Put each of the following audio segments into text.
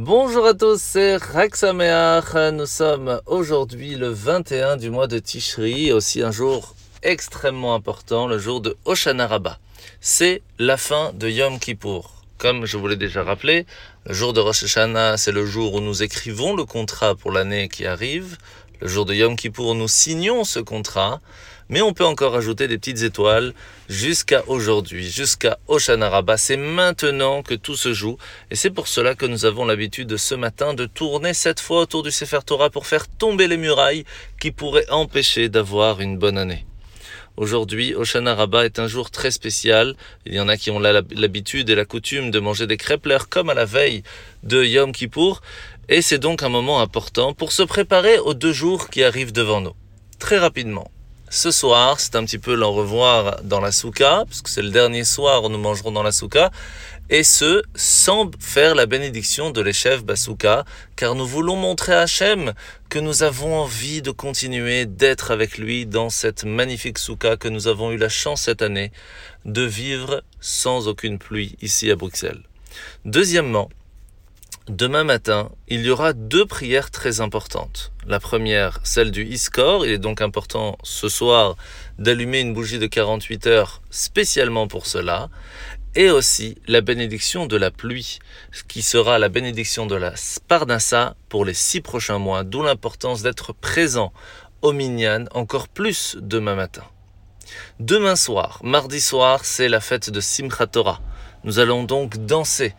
Bonjour à tous, c'est Raksameach. Nous sommes aujourd'hui le 21 du mois de Tishri, aussi un jour extrêmement important, le jour de Hoshana Rabbah. C'est la fin de Yom Kippour. Comme je vous l'ai déjà rappelé, le jour de Rosh Hashanah, c'est le jour où nous écrivons le contrat pour l'année qui arrive. Le jour de Yom Kippour, nous signons ce contrat mais on peut encore ajouter des petites étoiles jusqu'à aujourd'hui, jusqu'à Oshana Rabbah. C'est maintenant que tout se joue, et c'est pour cela que nous avons l'habitude ce matin de tourner cette fois autour du Sefer Torah pour faire tomber les murailles qui pourraient empêcher d'avoir une bonne année. Aujourd'hui, Oshana Rabbah est un jour très spécial. Il y en a qui ont l'habitude et la coutume de manger des crêpes comme à la veille de Yom Kippour. Et c'est donc un moment important pour se préparer aux deux jours qui arrivent devant nous. Très rapidement, ce soir, c'est un petit peu l'en revoir dans la souka, parce que c'est le dernier soir où nous mangerons dans la souka, et ce, sans faire la bénédiction de l'échef Basouka, car nous voulons montrer à Hachem que nous avons envie de continuer d'être avec lui dans cette magnifique souka que nous avons eu la chance cette année de vivre sans aucune pluie ici à Bruxelles. Deuxièmement, Demain matin, il y aura deux prières très importantes. La première, celle du Iskor. Il est donc important ce soir d'allumer une bougie de 48 heures spécialement pour cela. Et aussi la bénédiction de la pluie, qui sera la bénédiction de la Sparnassa pour les six prochains mois, d'où l'importance d'être présent au Minyan encore plus demain matin. Demain soir, mardi soir, c'est la fête de Simchat Torah. Nous allons donc danser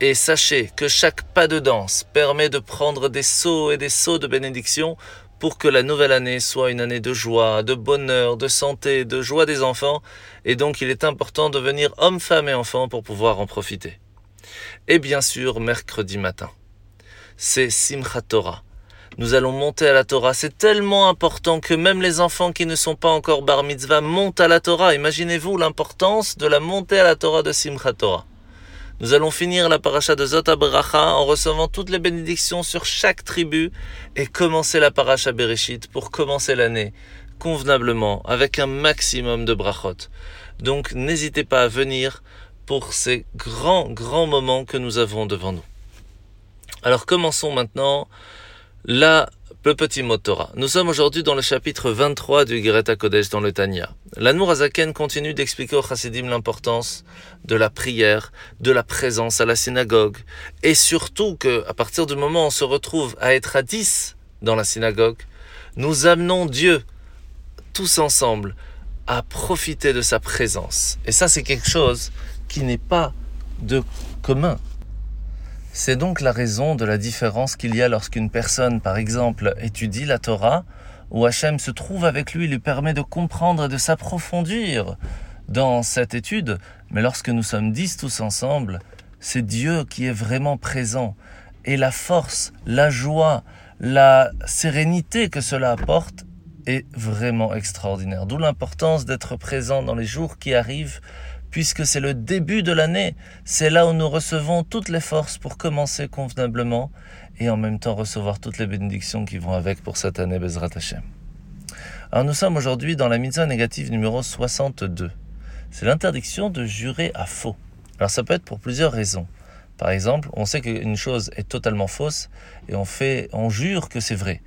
et sachez que chaque pas de danse permet de prendre des sauts et des sauts de bénédiction pour que la nouvelle année soit une année de joie, de bonheur, de santé, de joie des enfants, et donc il est important de venir homme, femme et enfant pour pouvoir en profiter. Et bien sûr, mercredi matin, c'est Simchat Torah. Nous allons monter à la Torah. C'est tellement important que même les enfants qui ne sont pas encore bar mitzvah montent à la Torah. Imaginez-vous l'importance de la montée à la Torah de Simchat Torah. Nous allons finir la paracha de Zot en recevant toutes les bénédictions sur chaque tribu et commencer la paracha Bereshit pour commencer l'année convenablement avec un maximum de brachot. Donc n'hésitez pas à venir pour ces grands, grands moments que nous avons devant nous. Alors commençons maintenant la le petit mot Torah. Nous sommes aujourd'hui dans le chapitre 23 du Greta Kodesh dans le Tanya. L'Anmour Azaken continue d'expliquer au Chassidim l'importance de la prière, de la présence à la synagogue, et surtout que, à partir du moment où on se retrouve à être à 10 dans la synagogue, nous amenons Dieu tous ensemble à profiter de sa présence. Et ça, c'est quelque chose qui n'est pas de commun. C'est donc la raison de la différence qu'il y a lorsqu'une personne, par exemple, étudie la Torah, où Hachem se trouve avec lui, lui permet de comprendre et de s'approfondir dans cette étude, mais lorsque nous sommes dix tous ensemble, c'est Dieu qui est vraiment présent. Et la force, la joie, la sérénité que cela apporte est vraiment extraordinaire. D'où l'importance d'être présent dans les jours qui arrivent puisque c'est le début de l'année. C'est là où nous recevons toutes les forces pour commencer convenablement et en même temps recevoir toutes les bénédictions qui vont avec pour cette année Bezrat Hashem. Alors nous sommes aujourd'hui dans la mitzvah négative numéro 62. C'est l'interdiction de jurer à faux. Alors ça peut être pour plusieurs raisons. Par exemple, on sait qu'une chose est totalement fausse et on fait, on jure que c'est vrai.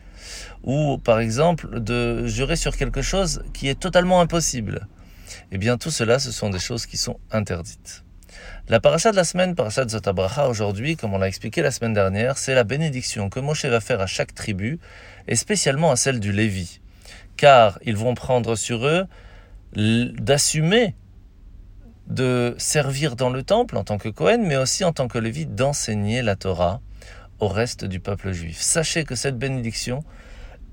Ou par exemple, de jurer sur quelque chose qui est totalement impossible. Eh bien, tout cela, ce sont des choses qui sont interdites. La paracha de la semaine, paracha de Zotabracha, aujourd'hui, comme on l'a expliqué la semaine dernière, c'est la bénédiction que Moshe va faire à chaque tribu, et spécialement à celle du Lévi. Car ils vont prendre sur eux d'assumer de servir dans le temple en tant que Cohen, mais aussi en tant que Lévi, d'enseigner la Torah au reste du peuple juif. Sachez que cette bénédiction,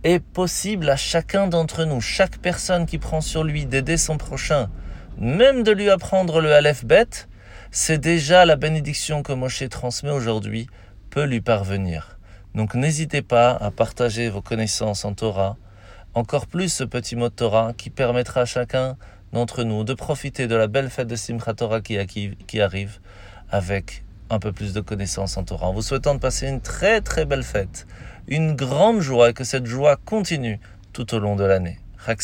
est possible à chacun d'entre nous, chaque personne qui prend sur lui d'aider son prochain, même de lui apprendre le Aleph Bet, c'est déjà la bénédiction que Moshe transmet aujourd'hui peut lui parvenir. Donc n'hésitez pas à partager vos connaissances en Torah, encore plus ce petit mot de Torah qui permettra à chacun d'entre nous de profiter de la belle fête de Simchat Torah qui, qui arrive avec un peu plus de connaissances en Torah. En vous souhaitant de passer une très très belle fête, une grande joie et que cette joie continue tout au long de l'année. Chag